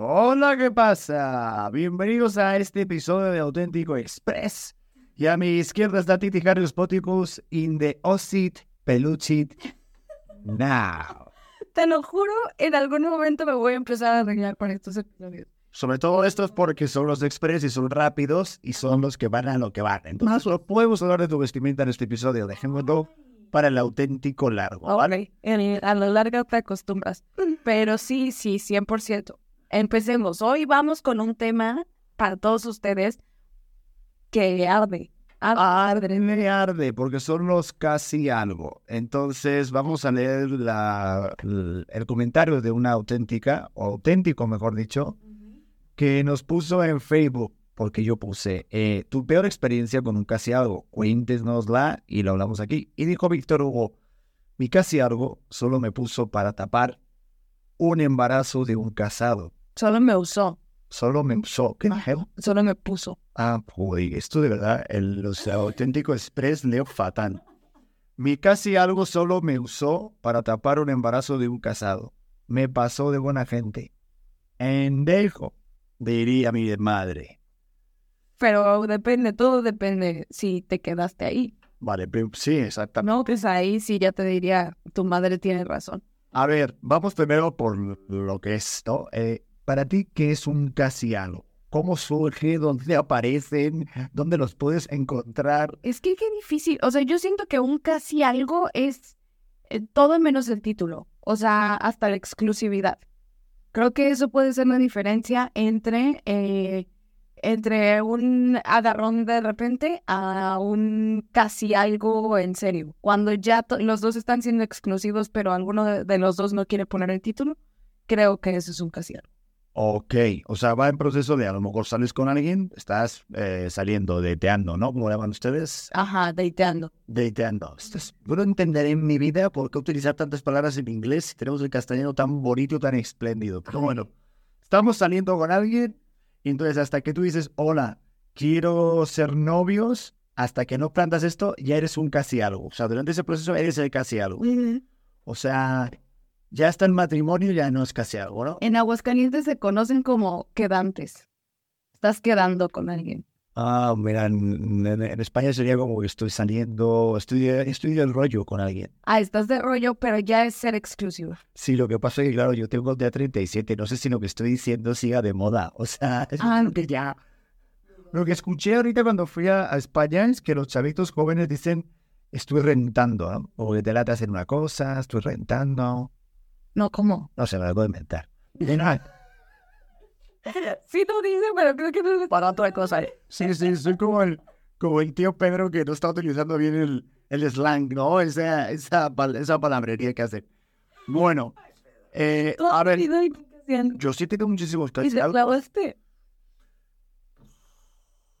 Hola, ¿qué pasa? Bienvenidos a este episodio de Auténtico Express. Y a mi izquierda está Titi Harris Poticus in the Osit Peluchit now. Te lo juro, en algún momento me voy a empezar a arreglar con estos episodios. Sobre todo esto es porque son los Express y son rápidos y son los que van a lo que van. Entonces, no podemos hablar de tu vestimenta en este episodio. Dejémoslo para el auténtico largo. Vale, a lo largo te acostumbras. Pero sí, sí, 100%. Empecemos. Hoy vamos con un tema para todos ustedes que arde. Arde, me arde, porque son los casi algo. Entonces vamos a leer la, el, el comentario de una auténtica, o auténtico mejor dicho, que nos puso en Facebook, porque yo puse, eh, tu peor experiencia con un casi algo, cuéntenosla y lo hablamos aquí. Y dijo Víctor Hugo, mi casi algo solo me puso para tapar un embarazo de un casado. Solo me usó. Solo me usó. ¿Qué Solo me puso. Ah, pues esto de verdad, el, los auténticos express leo fatal. Mi casi algo solo me usó para tapar un embarazo de un casado. Me pasó de buena gente. Endejo, diría mi madre. Pero depende, todo depende si te quedaste ahí. Vale, pero sí, exactamente. No, pues ahí sí ya te diría, tu madre tiene razón. A ver, vamos primero por lo que es, ¿no? Eh, para ti, ¿qué es un casi algo? ¿Cómo surge? ¿Dónde aparecen? ¿Dónde los puedes encontrar? Es que qué difícil. O sea, yo siento que un casi algo es eh, todo menos el título. O sea, hasta la exclusividad. Creo que eso puede ser la diferencia entre, eh, entre un agarrón de repente a un casi algo en serio. Cuando ya los dos están siendo exclusivos, pero alguno de, de los dos no quiere poner el título, creo que eso es un casi algo. Ok, o sea, va en proceso de a lo mejor sales con alguien, estás eh, saliendo, dateando, ¿no? ¿Cómo llaman ustedes? Ajá, dateando. Dateando. No entenderé en mi vida por qué utilizar tantas palabras en inglés si tenemos el castellano tan bonito, tan espléndido. Pero bueno, estamos saliendo con alguien y entonces hasta que tú dices, hola, quiero ser novios, hasta que no plantas esto, ya eres un casi algo. O sea, durante ese proceso eres el casi algo. O sea, ya está el matrimonio, ya no es casi algo, ¿no? En Aguascalientes se conocen como quedantes. Estás quedando con alguien. Ah, mira, en, en, en España sería como que estoy saliendo, estoy, estoy del rollo con alguien. Ah, estás de rollo, pero ya es ser exclusivo. Sí, lo que pasa es que, claro, yo tengo el día 37, no sé si lo que estoy diciendo siga de moda. O sea, es Ah, que ya. Lo que escuché ahorita cuando fui a, a España es que los chavitos jóvenes dicen, estoy rentando, ¿no? O que te late hacer una cosa, estoy rentando. No, ¿cómo? No se me lo puedo inventar. Mira, Sí lo dice, pero creo que no es para otra cosa. Sí, sí, soy como el, como el tío Pedro que no está utilizando bien el, el slang, ¿no? Esa, esa, esa palabrería que hace. Bueno, eh, a ver, yo sí tengo muchísimos Y se clavaste.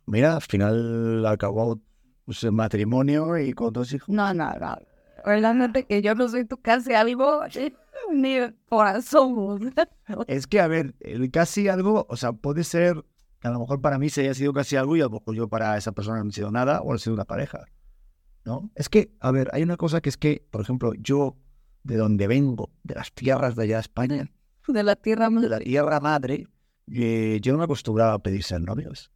Mira, al final acabó pues, el matrimonio y con dos hijos. No, no, no. Realmente que yo no soy tu casi algo, ni el corazón. Es que, a ver, el casi algo, o sea, puede ser que a lo mejor para mí se haya sido casi algo y a lo mejor yo para esa persona no he sido nada o he sido una pareja. ¿No? Es que, a ver, hay una cosa que es que, por ejemplo, yo, de donde vengo, de las tierras de allá de España, De la tierra de la tierra madre, eh, yo no me acostumbraba a pedir ser novios.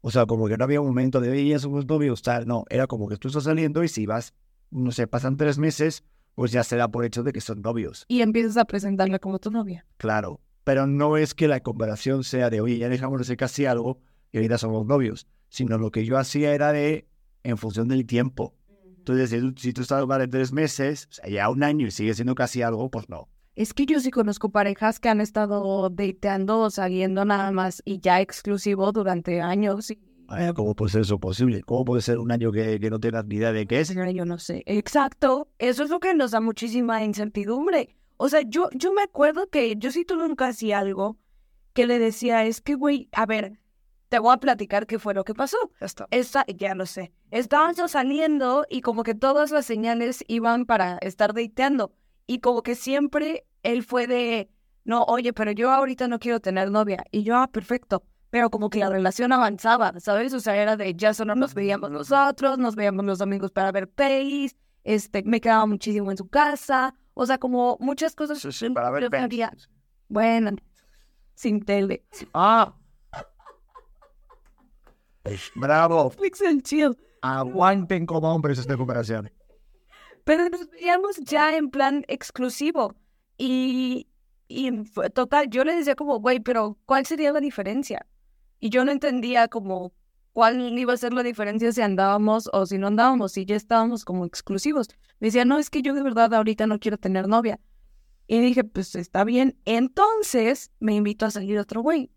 O sea, como que no había un momento de, oye, somos novios, tal. No, era como que tú estás saliendo y si vas, no sé, pasan tres meses, pues ya se da por hecho de que son novios. Y empiezas a presentarla como tu novia. Claro, pero no es que la comparación sea de, oye, ya dejamos de ser casi algo y ahorita somos novios, sino lo que yo hacía era de, en función del tiempo. Entonces, si tú, si tú estás de tres meses, o sea, ya un año y sigue siendo casi algo, pues no. Es que yo sí conozco parejas que han estado dateando o saliendo nada más y ya exclusivo durante años. Y Ay, ¿Cómo puede ser eso posible? ¿Cómo puede ser un año que, que no tengas ni idea de qué es? señora, yo no sé. Exacto. Eso es lo que nos da muchísima incertidumbre. O sea, yo, yo me acuerdo que yo sí tuve un casi algo que le decía, es que, güey, a ver, te voy a platicar qué fue lo que pasó. Esto. Esta, ya lo sé. Estábamos saliendo y como que todas las señales iban para estar dateando. Y como que siempre él fue de, no, oye, pero yo ahorita no quiero tener novia. Y yo, ah, perfecto. Pero como que la relación avanzaba, ¿sabes? O sea, era de, ya solo nos veíamos nosotros, nos veíamos los domingos para ver pelis, este, me quedaba muchísimo en su casa. O sea, como muchas cosas. Sí, sí, para ver pelis. Bueno, sin tele. Ah. Bravo. Netflix and chill. Aguanten como hombres esta comparación. Pero nos veíamos ya en plan exclusivo. Y, y total, yo le decía como, güey, pero ¿cuál sería la diferencia? Y yo no entendía como cuál iba a ser la diferencia si andábamos o si no andábamos, si ya estábamos como exclusivos. Me decía, no, es que yo de verdad ahorita no quiero tener novia. Y dije, pues está bien. Entonces me invitó a salir otro güey.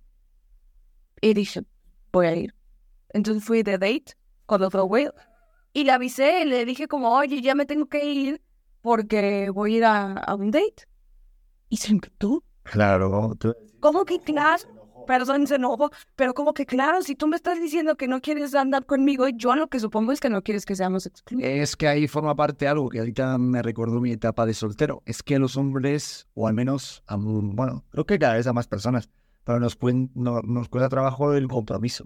Y dije, voy a ir. Entonces fui de date con otro güey. Y le avisé, le dije como, oye, ya me tengo que ir porque voy a ir a, a un date. Y se emputó. Claro. tú- ¿Cómo que claro? Perdón, se enojó. Pero como que claro, si tú me estás diciendo que no quieres andar conmigo, yo lo que supongo es que no quieres que seamos exclusivos. Es que ahí forma parte algo que ahorita me recordó mi etapa de soltero. Es que los hombres, o al menos, bueno, creo que cada vez a más personas, pero nos, pueden, no- nos cuesta trabajo el compromiso.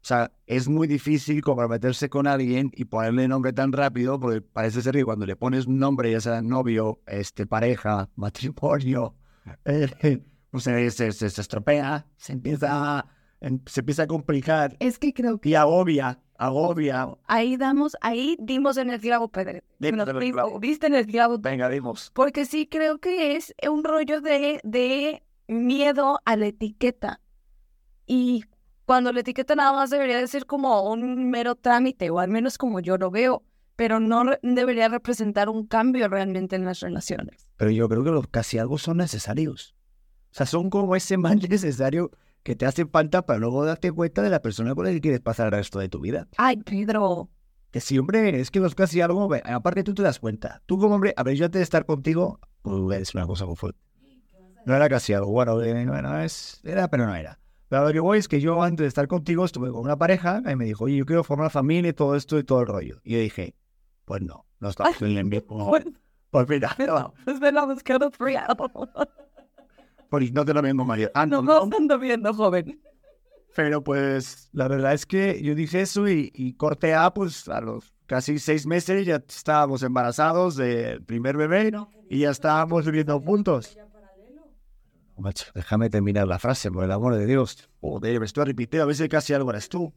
O sea, es muy difícil comprometerse con alguien y ponerle nombre tan rápido, porque parece ser que cuando le pones un nombre, ya sea novio, este, pareja, matrimonio, eh, pues se, se, se- se estropea, se empieza, a- em- se empieza a complicar Es que creo que y agobia, agobia. ahí damos, ahí dimos en el clavo, Pedro. Dimos en el clavo. Viste en el clavo. Venga, dimos. Porque sí creo que es un rollo de, de miedo a la etiqueta. Y cuando la etiqueta nada más debería de ser como un mero trámite, o al menos como yo lo veo, pero no re- debería representar un cambio realmente en las relaciones. Pero yo creo que los casi algo son necesarios. O sea, son como ese mal necesario que te hace falta para luego darte cuenta de la persona con la que quieres pasar el resto de tu vida. Ay, Pedro. Que si, hombre, es que los casi algo, aparte tú te das cuenta. Tú como hombre, a ver, yo antes de estar contigo, pues es una cosa muy fuerte. No era casi algo, bueno, eh, bueno, es, era, pero no era. Pero lo que voy es que yo antes de estar contigo estuve con una pareja y me dijo, oye, yo quiero formar familia y todo esto y todo el rollo. Y yo dije, pues no, no estamos en el mismo. Pues mira, no, Pues pues no te lo mismo, Mario. Ah, No no, ando viendo, joven. Pero pues la verdad es que yo dije eso y, y corté A, pues a los casi seis meses ya estábamos embarazados del primer bebé y ya estábamos viviendo juntos. Macho, déjame terminar la frase, por el amor de Dios. Joder, me estoy repitiendo, a veces casi algo eres tú.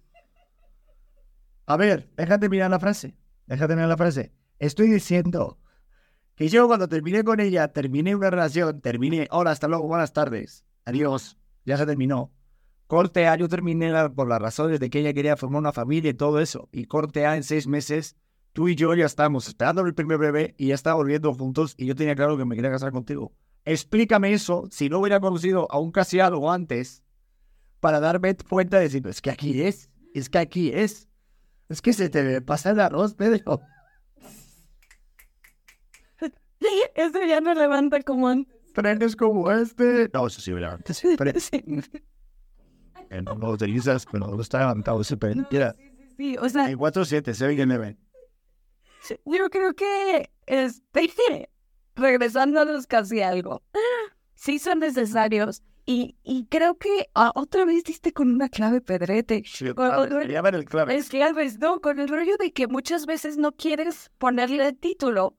A ver, déjate terminar la frase. Déjate terminar la frase. Estoy diciendo que yo cuando terminé con ella, terminé una relación, terminé, hola, hasta luego, buenas tardes, adiós, ya se terminó. Corte A, yo terminé por las razones de que ella quería formar una familia y todo eso. Y corte A, en seis meses, tú y yo ya estábamos esperando el primer bebé y ya estábamos viviendo juntos y yo tenía claro que me quería casar contigo. Explícame eso si no hubiera conocido a un casi antes para darme cuenta de decir, es que aquí es, es que aquí es. Es que se te pasa el arroz, Pedro. Eso ya no levanta como antes. Trenes como este. No, eso sí. Pero, eh, no lo utilizas, pero no está levantado ese tren. Mira, Sí, o sea, en 4-7, se ve que me ven. Yo creo que, este, regresando a los casi algo, sí son necesarios. Y, y creo que ah, otra vez diste con una clave pedrete. Quería ver el clave. Es veces no, con el rollo de que muchas veces no quieres ponerle el título.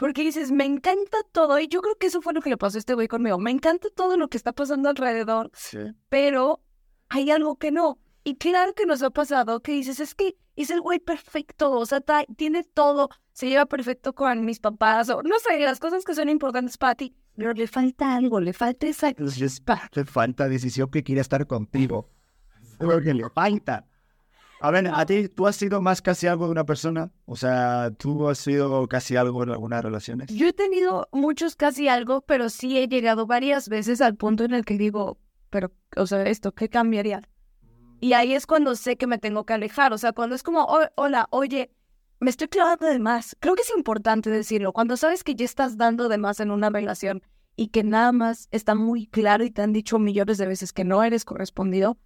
Porque dices, me encanta todo. Y yo creo que eso fue lo que le pasó a este güey conmigo. Me encanta todo lo que está pasando alrededor Sí. pero hay algo que no. Y claro que nos ha pasado que dices, es que es el güey perfecto, o sea, tiene todo, se lleva perfecto con mis papás, o no sé, las cosas que son importantes para ti, pero le falta algo, le falta esa. Le falta decisión que quiere estar contigo. Lo que le falta. A ver, a ti, ¿tú has sido más casi algo de una persona? O sea, ¿tú has sido casi algo en algunas relaciones? Yo he tenido muchos casi algo, pero sí he llegado varias veces al punto en el que digo, pero, o sea, esto, ¿qué cambiaría? Y ahí es cuando sé que me tengo que alejar, o sea, cuando es como, "Oh, hola, oye, me estoy clavando de más. Creo que es importante decirlo. Cuando sabes que ya estás dando de más en una relación y que nada más está muy claro y te han dicho millones de veces que no eres correspondido,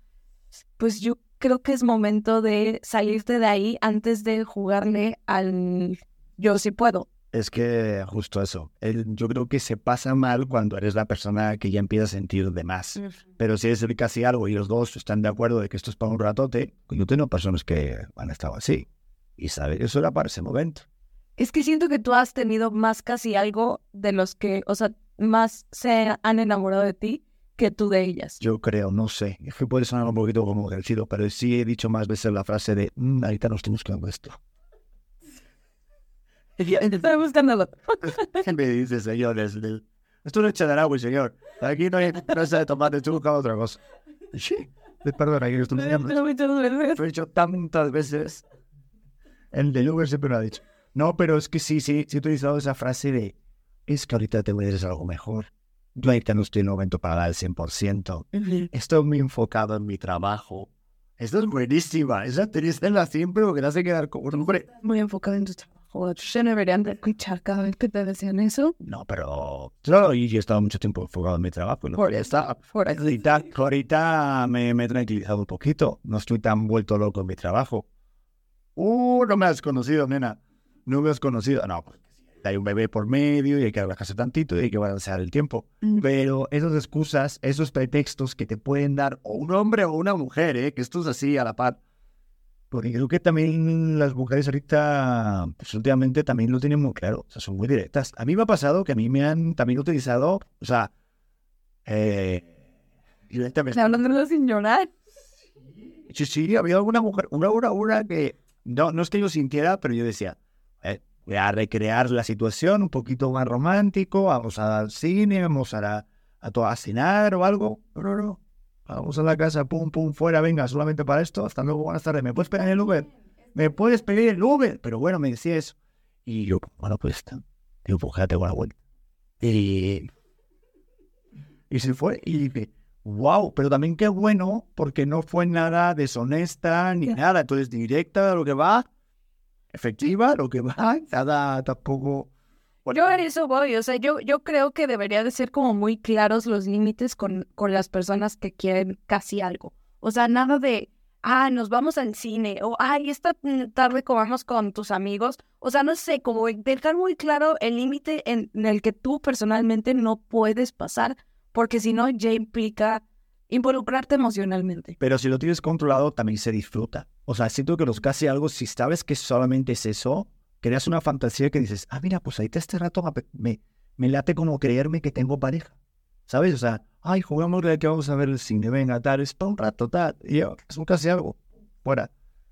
pues yo creo que es momento de salirte de ahí antes de jugarle al yo sí puedo. Es que justo eso. El- yo creo que se pasa mal cuando eres la persona que ya empieza a sentir de más. Pero si eres el casi algo y los dos están de acuerdo de que esto es para un ratote, pues yo tengo personas que han estado así. Y eso era para ese momento. Es que siento que tú has tenido más casi algo de los que, o sea, más se han enamorado de ti que tú de ellas. Yo creo, no sé. Es que puede sonar un poquito como ejercido, pero sí he dicho más veces la frase de "Mm, ahorita nos estamos quedando esto. Estoy buscándolo. me dice, señores, del- esto no echa de agua, señor. Aquí no hay presa de tomate, estoy buscando otra cosa. Sí, perdona, que esto me Lo he dicho tantas veces. El de Uber siempre lo ha dicho. No, pero es que sí, sí, sí he utilizado esa frase de es que ahorita te mereces algo mejor. Yo ahorita no estoy en el momento para dar el 100%. Estoy muy enfocado en mi trabajo. Esto es buenísima. Esa la siempre porque te hace quedar como un hombre. Muy enfocado en tu trabajo. Se deberían de escuchar cada vez que te decían eso. No, pero claro, y yo he estado mucho tiempo enfocado en mi trabajo. ¿no? Por Ya está. Por. Ahorita, ahorita me, me he tranquilizado un poquito. No estoy tan vuelto loco en mi trabajo. Uh, no me has conocido, nena. No me has conocido. No, porque hay un bebé por medio y hay que relajarse tantito y hay que balancear el tiempo. Mm. Pero esas excusas, esos pretextos que te pueden dar o un hombre o una mujer, ¿eh? que esto es así a la par. Porque creo que también las mujeres ahorita, pues últimamente también lo tienen muy claro, o sea, son muy directas. A mí me ha pasado que a mí me han también utilizado, o sea, eh, directamente. Hablándolo sin llorar. Sí, sí, había alguna mujer, una, una, una que, no, no es que yo sintiera, pero yo decía, a recrear la situación un poquito más romántico, vamos al cine, vamos a, la- a, to- a cenar o algo. No, no. Vamos a la casa, pum, pum, fuera, venga, solamente para esto. Hasta luego, buenas tardes. ¿Me puedes pedir el Uber? ¿Me puedes pedir el Uber? Pero bueno, me decía eso. Y yo, bueno, pues está. Digo, pues ya tengo la vuelta. Y, y se fue. Y dije, wow, pero también qué bueno, porque no fue nada deshonesta ni nada. Entonces, directa a lo que va, efectiva, lo que va, nada tampoco. Bueno, Yo a eso voy, o sea, yo, yo creo que debería de ser como muy claros los límites con, con las personas que quieren casi algo. O sea, nada de, ah, nos vamos al cine, o ay, esta tarde comamos con tus amigos. O sea, no sé, como dejar muy claro el límite en, en el que tú personalmente no puedes pasar, porque si no, ya implica involucrarte emocionalmente. Pero si lo tienes controlado, también se disfruta. O sea, siento que los casi algo, si sabes que solamente es eso, creas una fantasía que dices, ah, mira, pues ahorita este rato me, me, late como creerme que tengo pareja. ¿Sabes? O sea, ay, jugamos de que vamos a ver el cine, venga, tal, es para un rato, tal. Y yo, es un casi algo, fuera.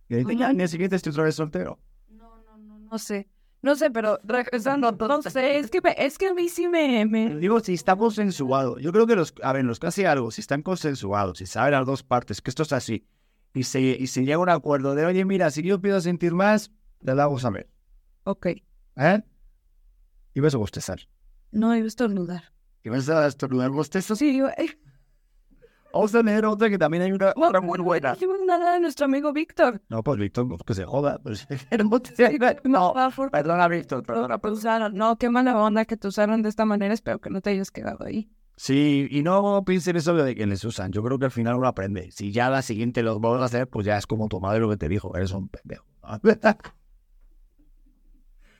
Y ahorita ya, al día siguiente estoy otra vez soltero. No, no, no, no sé. No sé, pero regresando, no sé, es que, me- es que a mí sí me... me... Digo, si está consensuado. Yo creo que los, a ver, los casi algo, si están consensuados, si saben las dos partes que esto es así, y se, y se llega a un acuerdo de, oye, mira, si yo pido sentir más, le la vamos a ver. Ok, ¿Eh? Y vas a bostezar. no iba a estornudar. Y vas a estornudar bostezos. Sí, yo... Vamos a leer otra que también hay una, otra muy buena. Nada de nuestro amigo Víctor. No, pues Víctor, que se joda. Pues, No, perdona, Víctor, perdona. usaron. No, qué mala onda que te usaron de esta manera. Espero que no te hayas quedado ahí. Sí, y no piensen eso de que les usan. Yo creo que al final uno aprende. Si ya la siguiente los vuelves a hacer, pues ya es como tu madre lo que te dijo. Eres un pendejo.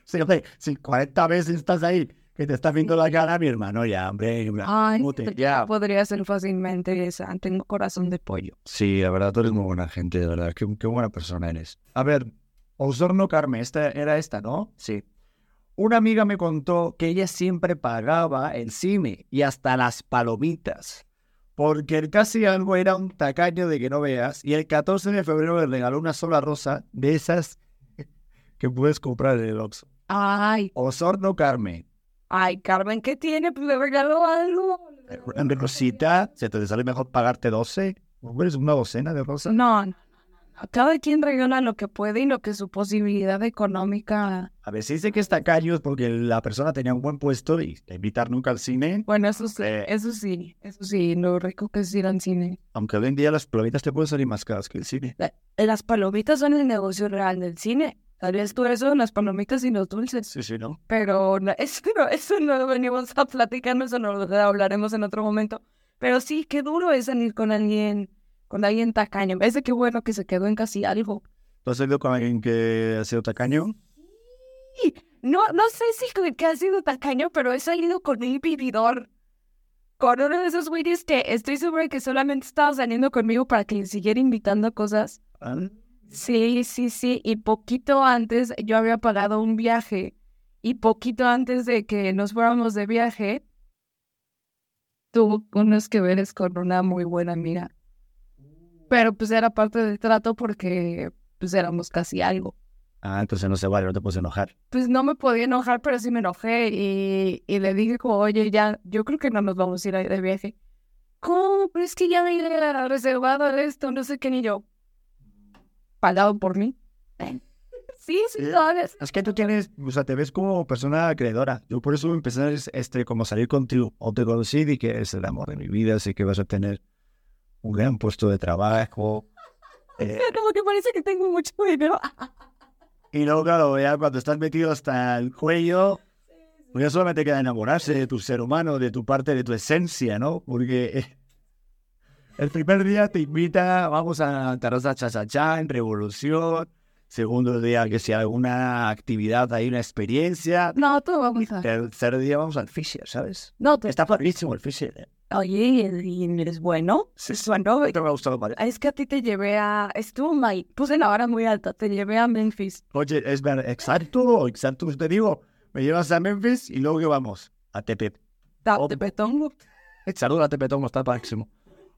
Sí, hombre, si 40 veces estás ahí, que te está viendo la cara, mi hermano, ya, hombre. Ay, mute, ya. podría ser fácilmente esa. Tengo corazón de pollo. Sí, la verdad, tú eres muy buena gente, de verdad. Qué, qué buena persona eres. A ver, Osorno Carmen, esta era esta, ¿no? Sí. Una amiga me contó que ella siempre pagaba el cine y hasta las palomitas. Porque el casi algo era un tacaño de que no veas. Y el 14 de febrero le regaló una sola rosa de esas que puedes comprar en el Oxxo. Ay, Osorno Carmen. Ay, Carmen, ¿qué tiene? Pues le regaló algo. En rosita, se te sale mejor pagarte 12. Hombre, es una docena de rosas. No, no. Cada quien regala lo que puede y lo que su posibilidad económica. A ver, si dice que es tacaño es porque la persona tenía un buen puesto y invitar nunca al cine. Bueno, eso sí, Eh. eso sí, eso sí, lo rico que es ir al cine. Aunque hoy en día las palomitas te pueden salir más caras que el cine. La- Las palomitas son el negocio real del cine. Vez tú eso, las palomitas y los dulces. Sí, sí, ¿no? Pero eso, no, eso no lo venimos a platicar, eso no lo hablaremos en otro momento. Pero sí, qué duro es salir con alguien, con alguien tacaño. Es de qué bueno que se quedó en casi algo. ¿Tú has salido con alguien que ha sido tacaño? Sí. No, no sé si que ha sido tacaño, pero he salido con un vividor. Con uno de esos güeyes que estoy segura que solamente estaba saliendo conmigo para que le siguiera invitando cosas. ¿Ah? Sí, sí, sí. Y poquito antes yo había pagado un viaje. Y poquito antes de que nos fuéramos de viaje, tuvo unos que veres con una muy buena amiga. Pero pues era parte del trato porque pues éramos casi algo. Ah, entonces no se vale, no te puedes enojar. Pues no me podía enojar, pero sí me enojé y, y le dije como, oye, ya, yo creo que no nos vamos a ir de viaje. ¿Cómo? Pero es que ya me había reservado esto, no sé qué, ni yo pagado por mí. Sí, sí, sabes. Es que tú tienes, o sea, te ves como persona acreedora. Yo por eso empecé a este, como salir contigo. O te conocí y que es el amor de mi vida, así que vas a tener un gran puesto de trabajo. Eh, como que parece que tengo mucho dinero. y luego, claro, ya cuando estás metido hasta el cuello, pues ya solamente queda enamorarse de tu ser humano, de tu parte, de tu esencia, ¿no? Porque eh, el primer día te invita, vamos a Terraza Chachachá en Revolución. Segundo día, que sea alguna actividad, hay una experiencia. No, tú vamos a... Tercer día vamos al Fisher, ¿sabes? No, te... Está padrísimo el Fisher. ¿eh? Oye, ¿y eres bueno? Sí, bueno. Me ha gustado, ¿vale? Es que a ti te llevé a... Estuvo mal. Puse la hora muy alta. Te llevé a Memphis. Oye, es verdad. Exacto, exacto. Te digo, me llevas a Memphis y luego que vamos a Tepe. ¿A Tepetongo? Saludos a Tepetongo, está máximo.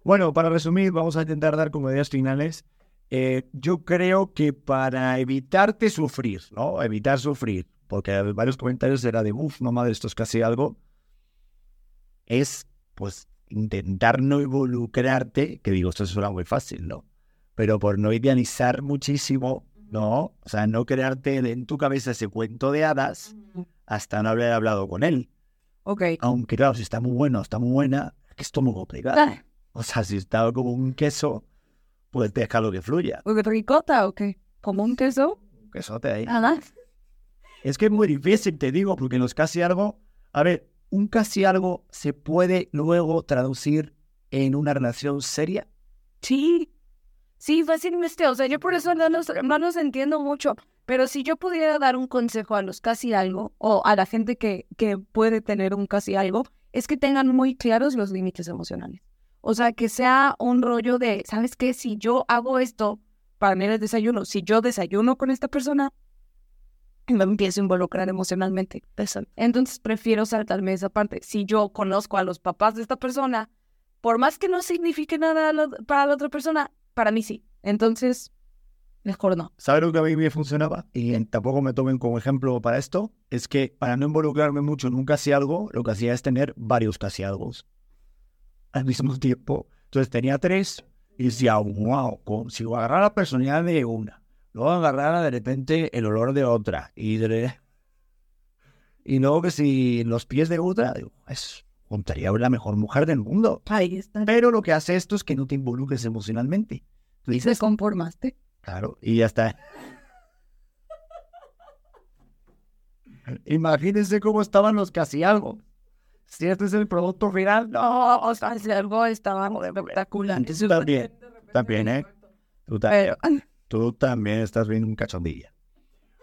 Bueno, para resumir, vamos a intentar dar como ideas finales. Eh, yo creo que para evitarte sufrir, ¿no? Evitar sufrir, porque varios comentarios era de, uff, no madre, esto es casi algo, es pues intentar no involucrarte, que digo, esto suena muy fácil, ¿no? Pero por no idealizar muchísimo, ¿no? O sea, no crearte en tu cabeza ese cuento de hadas hasta no haber hablado con él. Ok. Aunque claro, si está muy bueno, está muy buena, es que muy complicado. O sea, si está como un queso, pues lo que fluya. ¿Ricota o qué? ¿Como un queso? Un quesote ahí. Nada. Es que es muy difícil, te digo, porque los casi algo. A ver, un casi algo se puede luego traducir en una relación seria. Sí. Sí, fácilmente. O sea, yo por eso no los, no los entiendo mucho. Pero si yo pudiera dar un consejo a los casi algo, o a la gente que, que puede tener un casi algo, es que tengan muy claros los límites emocionales. O sea, que sea un rollo de, ¿sabes qué? Si yo hago esto para mí el desayuno, si yo desayuno con esta persona, me empiezo a involucrar emocionalmente. Entonces prefiero saltarme esa parte. Si yo conozco a los papás de esta persona, por más que no signifique nada para la otra persona, para mí sí. Entonces, mejor no. ¿Sabes lo que a mí me funcionaba? Y tampoco me tomen como ejemplo para esto. Es que para no involucrarme mucho un casi algo, lo que hacía es tener varios casi algo al mismo tiempo. Entonces tenía tres y decía, wow, si agarrara la personalidad de una, luego agarrara de repente el olor de otra y, y luego que si los pies de otra, digo, es, juntaría la mejor mujer del mundo. Ahí está. Pero lo que hace esto es que no te involucres emocionalmente. Tú dices, ¿Te conformaste? Claro, y ya está. Imagínense cómo estaban los casi algo si este es el producto final, no, o sea, si algo estaba espectacular. También, también, ¿eh? Tú, tú también estás viendo un cachondilla.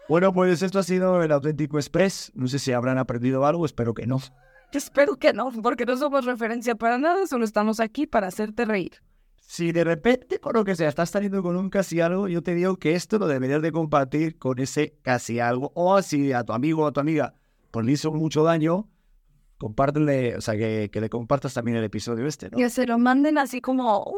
Bueno, pues esto ha sido el auténtico Express. No sé si habrán aprendido algo, espero que no. Espero que no, porque no somos referencia para nada, solo estamos aquí para hacerte reír. Si de repente, por lo que sea, estás saliendo con un casi algo, yo te digo que esto lo deberías de compartir con ese casi algo. O si a tu amigo o a tu amiga pues le hizo mucho daño, compártele, o sea, que, que, le compartas también el episodio este, ¿no? Que se lo manden así como,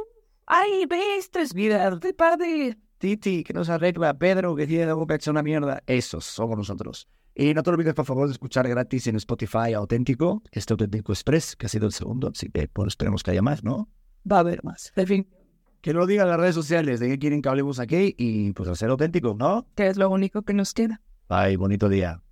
ay, ve, esto es vida de padre. Titi, que nos arregla, Pedro, que tiene algo que una mierda. Esos somos nosotros. Y no te olvides, por favor, de escuchar gratis en Spotify Auténtico, este Auténtico Express, que ha sido el segundo, así que pues, esperemos que haya más, ¿no? Va a haber más, de fin. Que lo digan las redes sociales de qué quieren que hablemos aquí y pues hacer auténtico, ¿no? Que es lo único que nos queda. Bye, bonito día.